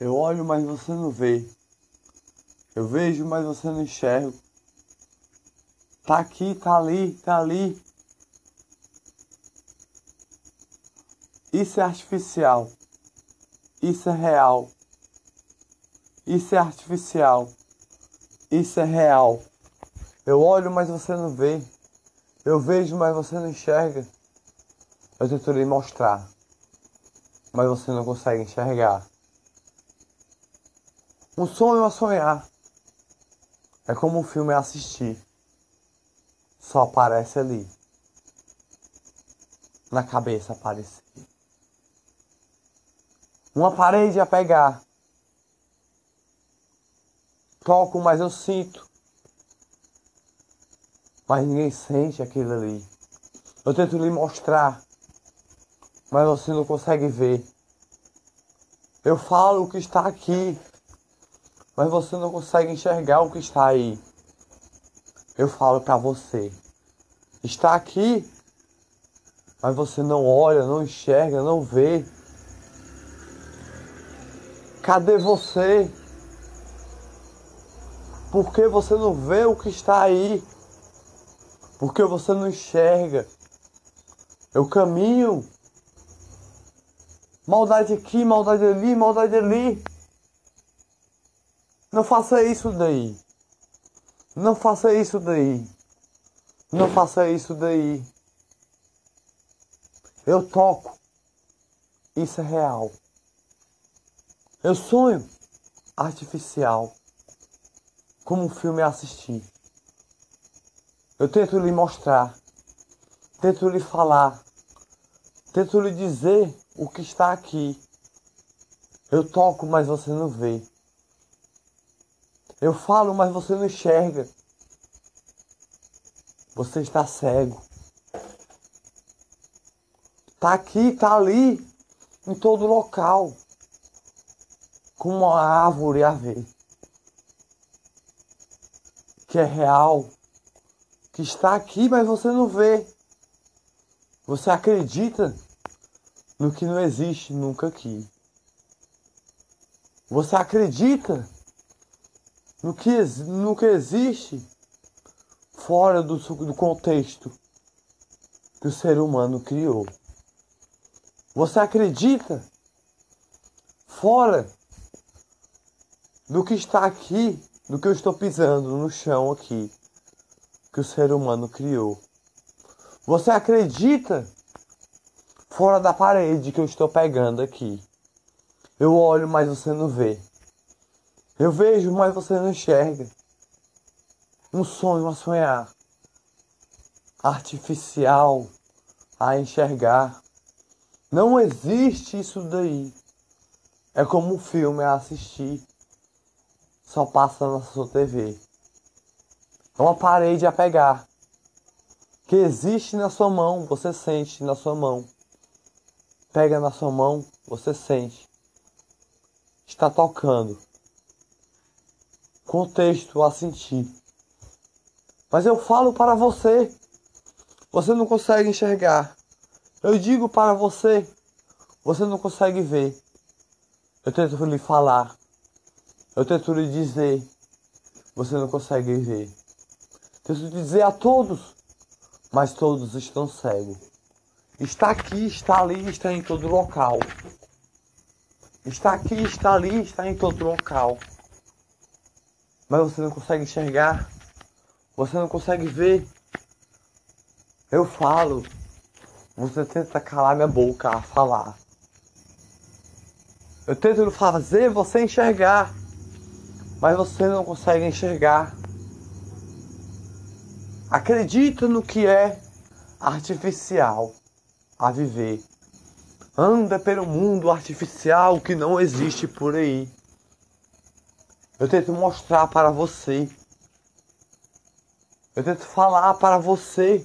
Eu olho, mas você não vê. Eu vejo, mas você não enxerga. Tá aqui, tá ali, tá ali. Isso é artificial. Isso é real. Isso é artificial. Isso é real. Eu olho, mas você não vê. Eu vejo, mas você não enxerga. Eu tento lhe mostrar, mas você não consegue enxergar. Um sonho a sonhar é como um filme a assistir. Só aparece ali. Na cabeça aparecer. Uma parede a pegar. Toco, mas eu sinto. Mas ninguém sente aquilo ali. Eu tento lhe mostrar mas você não consegue ver. Eu falo o que está aqui, mas você não consegue enxergar o que está aí. Eu falo para você, está aqui, mas você não olha, não enxerga, não vê. Cadê você? Por que você não vê o que está aí? Por que você não enxerga? Eu caminho Maldade aqui, maldade ali, maldade ali. Não faça isso daí. Não faça isso daí. Não faça isso daí. Eu toco. Isso é real. Eu sonho artificial. Como um filme a assistir. Eu tento lhe mostrar. Tento lhe falar. Tento lhe dizer o que está aqui. Eu toco, mas você não vê. Eu falo, mas você não enxerga. Você está cego. Está aqui, está ali, em todo local. Como uma árvore a ver. Que é real. Que está aqui, mas você não vê. Você acredita no que não existe nunca aqui. Você acredita no que, no que existe fora do, do contexto que o ser humano criou. Você acredita fora do que está aqui, do que eu estou pisando no chão aqui, que o ser humano criou. Você acredita fora da parede que eu estou pegando aqui. Eu olho, mas você não vê. Eu vejo, mas você não enxerga. Um sonho a sonhar. Artificial a enxergar. Não existe isso daí. É como um filme a assistir. Só passa na sua TV. É uma parede a pegar. Que existe na sua mão, você sente na sua mão pega na sua mão, você sente. Está tocando. Contexto a sentir. Mas eu falo para você. Você não consegue enxergar. Eu digo para você. Você não consegue ver. Eu tento lhe falar. Eu tento lhe dizer. Você não consegue ver. Tento dizer a todos. Mas todos estão cegos. Está aqui, está ali, está em todo local. Está aqui, está ali, está em todo local. Mas você não consegue enxergar. Você não consegue ver. Eu falo. Você tenta calar minha boca a falar. Eu tento fazer você enxergar. Mas você não consegue enxergar. Acredita no que é artificial a viver. Anda pelo mundo artificial que não existe por aí. Eu tento mostrar para você. Eu tento falar para você.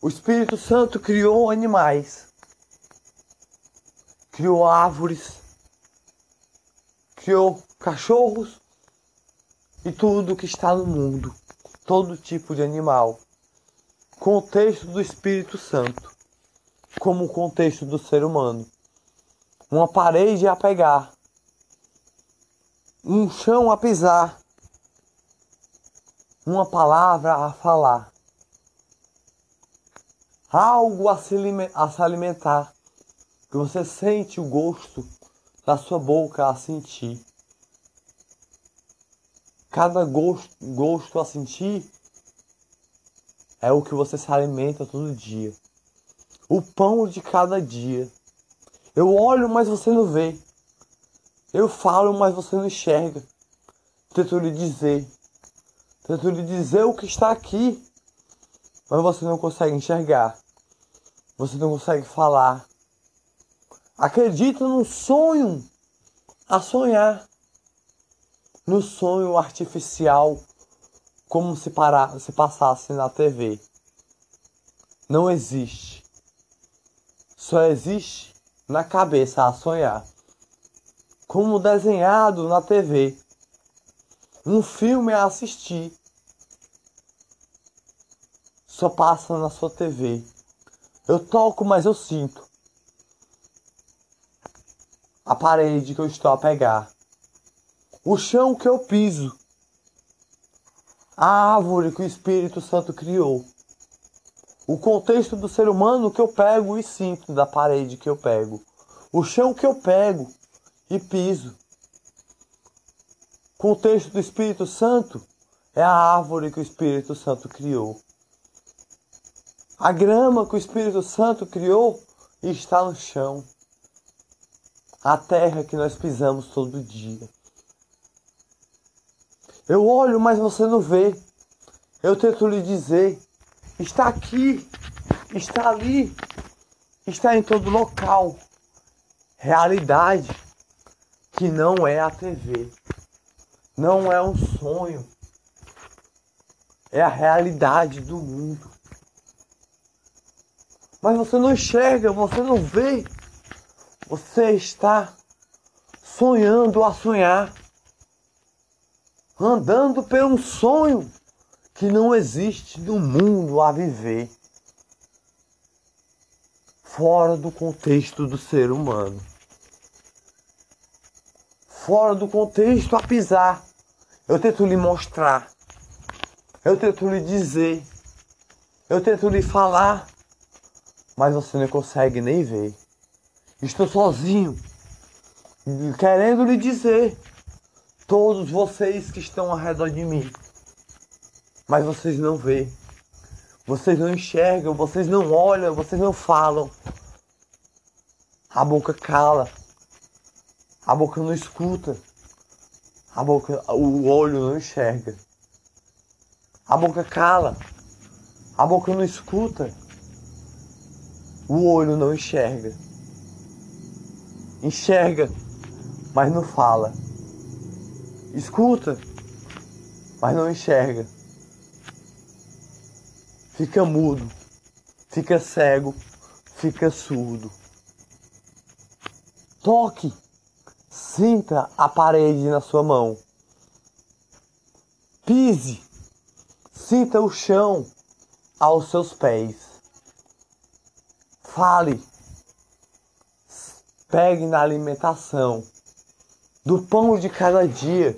O Espírito Santo criou animais, criou árvores, criou cachorros e tudo que está no mundo, todo tipo de animal contexto do Espírito Santo, como o contexto do ser humano. Uma parede a pegar, um chão a pisar, uma palavra a falar, algo a se, a se alimentar, que você sente o gosto da sua boca a sentir. Cada gosto, gosto a sentir é o que você se alimenta todo dia. O pão de cada dia. Eu olho, mas você não vê. Eu falo, mas você não enxerga. Tento lhe dizer. Tento lhe dizer o que está aqui. Mas você não consegue enxergar. Você não consegue falar. Acredita no sonho a sonhar. No sonho artificial como se, se passasse na TV. Não existe. Só existe na cabeça a sonhar. Como desenhado na TV. Um filme a assistir. Só passa na sua TV. Eu toco, mas eu sinto. A parede que eu estou a pegar. O chão que eu piso a árvore que o Espírito Santo criou. O contexto do ser humano que eu pego e sinto da parede que eu pego. O chão que eu pego e piso. O contexto do Espírito Santo é a árvore que o Espírito Santo criou. A grama que o Espírito Santo criou está no chão. A terra que nós pisamos todo dia. Eu olho, mas você não vê. Eu tento lhe dizer: está aqui, está ali, está em todo local. Realidade que não é a TV, não é um sonho, é a realidade do mundo. Mas você não enxerga, você não vê, você está sonhando a sonhar. Andando um sonho que não existe no mundo a viver, fora do contexto do ser humano, fora do contexto a pisar. Eu tento lhe mostrar, eu tento lhe dizer, eu tento lhe falar, mas você não consegue nem ver. Estou sozinho, querendo lhe dizer todos vocês que estão ao redor de mim. Mas vocês não veem. Vocês não enxergam, vocês não olham, vocês não falam. A boca cala. A boca não escuta. A boca, o olho não enxerga. A boca cala. A boca não escuta. O olho não enxerga. Enxerga, mas não fala escuta, mas não enxerga. Fica mudo, fica cego, fica surdo. Toque, sinta a parede na sua mão. Pise, sinta o chão aos seus pés. Fale, pegue na alimentação do pão de cada dia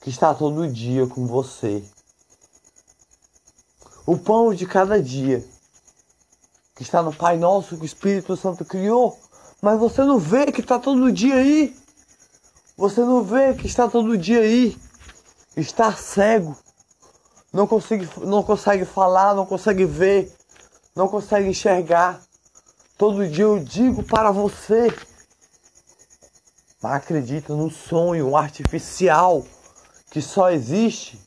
que está todo dia com você. O pão de cada dia que está no Pai Nosso que o Espírito Santo criou, mas você não vê que está todo dia aí. Você não vê que está todo dia aí. Está cego. Não consegue, não consegue falar, não consegue ver, não consegue enxergar. Todo dia eu digo para você mas acredita no sonho artificial que só existe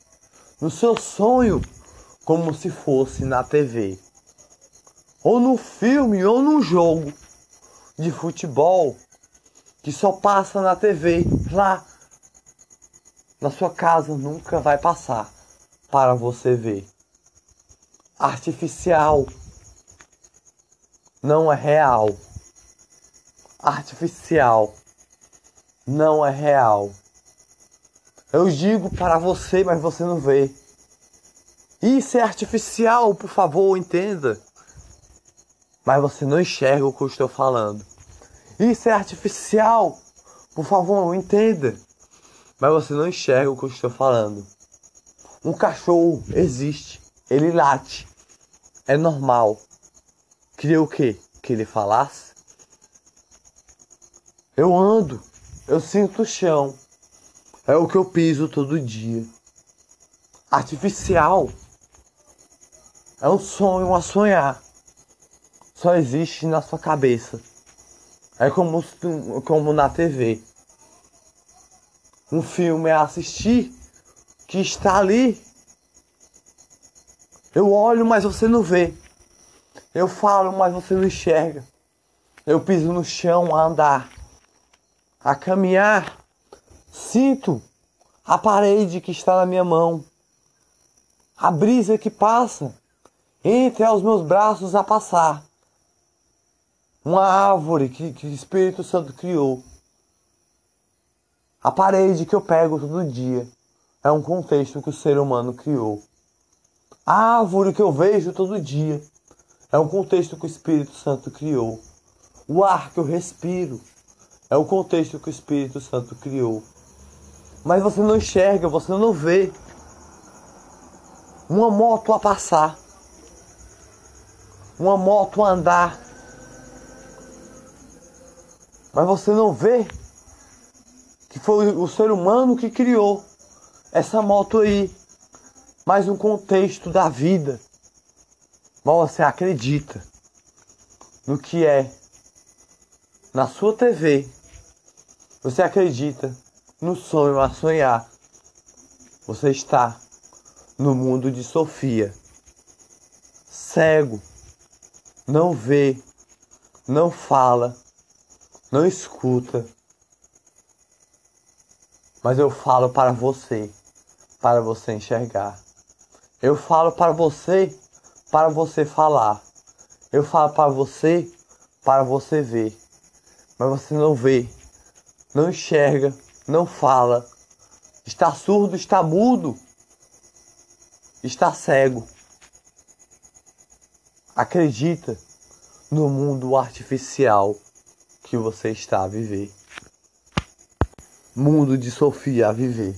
no seu sonho, como se fosse na TV, ou no filme, ou no jogo de futebol que só passa na TV lá na sua casa nunca vai passar para você ver. Artificial não é real. Artificial não é real. Eu digo para você, mas você não vê. Isso é artificial, por favor, entenda. Mas você não enxerga o que eu estou falando. Isso é artificial. Por favor, entenda. Mas você não enxerga o que eu estou falando. Um cachorro existe. Ele late. É normal. Queria o quê? Que ele falasse? Eu ando. Eu sinto o chão. É o que eu piso todo dia. Artificial. É um sonho a sonhar. Só existe na sua cabeça. É como, como na TV. Um filme é assistir que está ali. Eu olho, mas você não vê. Eu falo, mas você não enxerga. Eu piso no chão a andar, a caminhar. Sinto a parede que está na minha mão, a brisa que passa entre aos meus braços a passar. Uma árvore que, que o Espírito Santo criou. A parede que eu pego todo dia é um contexto que o ser humano criou. A árvore que eu vejo todo dia é um contexto que o Espírito Santo criou. O ar que eu respiro é o contexto que o Espírito Santo criou. Mas você não enxerga, você não vê uma moto a passar, uma moto andar. Mas você não vê que foi o ser humano que criou essa moto aí. Mais um contexto da vida. Mas você acredita no que é na sua TV. Você acredita no sonho a sonhar. Você está no mundo de Sofia. Cego, não vê, não fala, não escuta. Mas eu falo para você, para você enxergar. Eu falo para você, para você falar. Eu falo para você, para você ver. Mas você não vê, não enxerga, não fala, está surdo, está mudo, está cego. Acredita no mundo artificial que você está a viver. Mundo de Sofia a viver.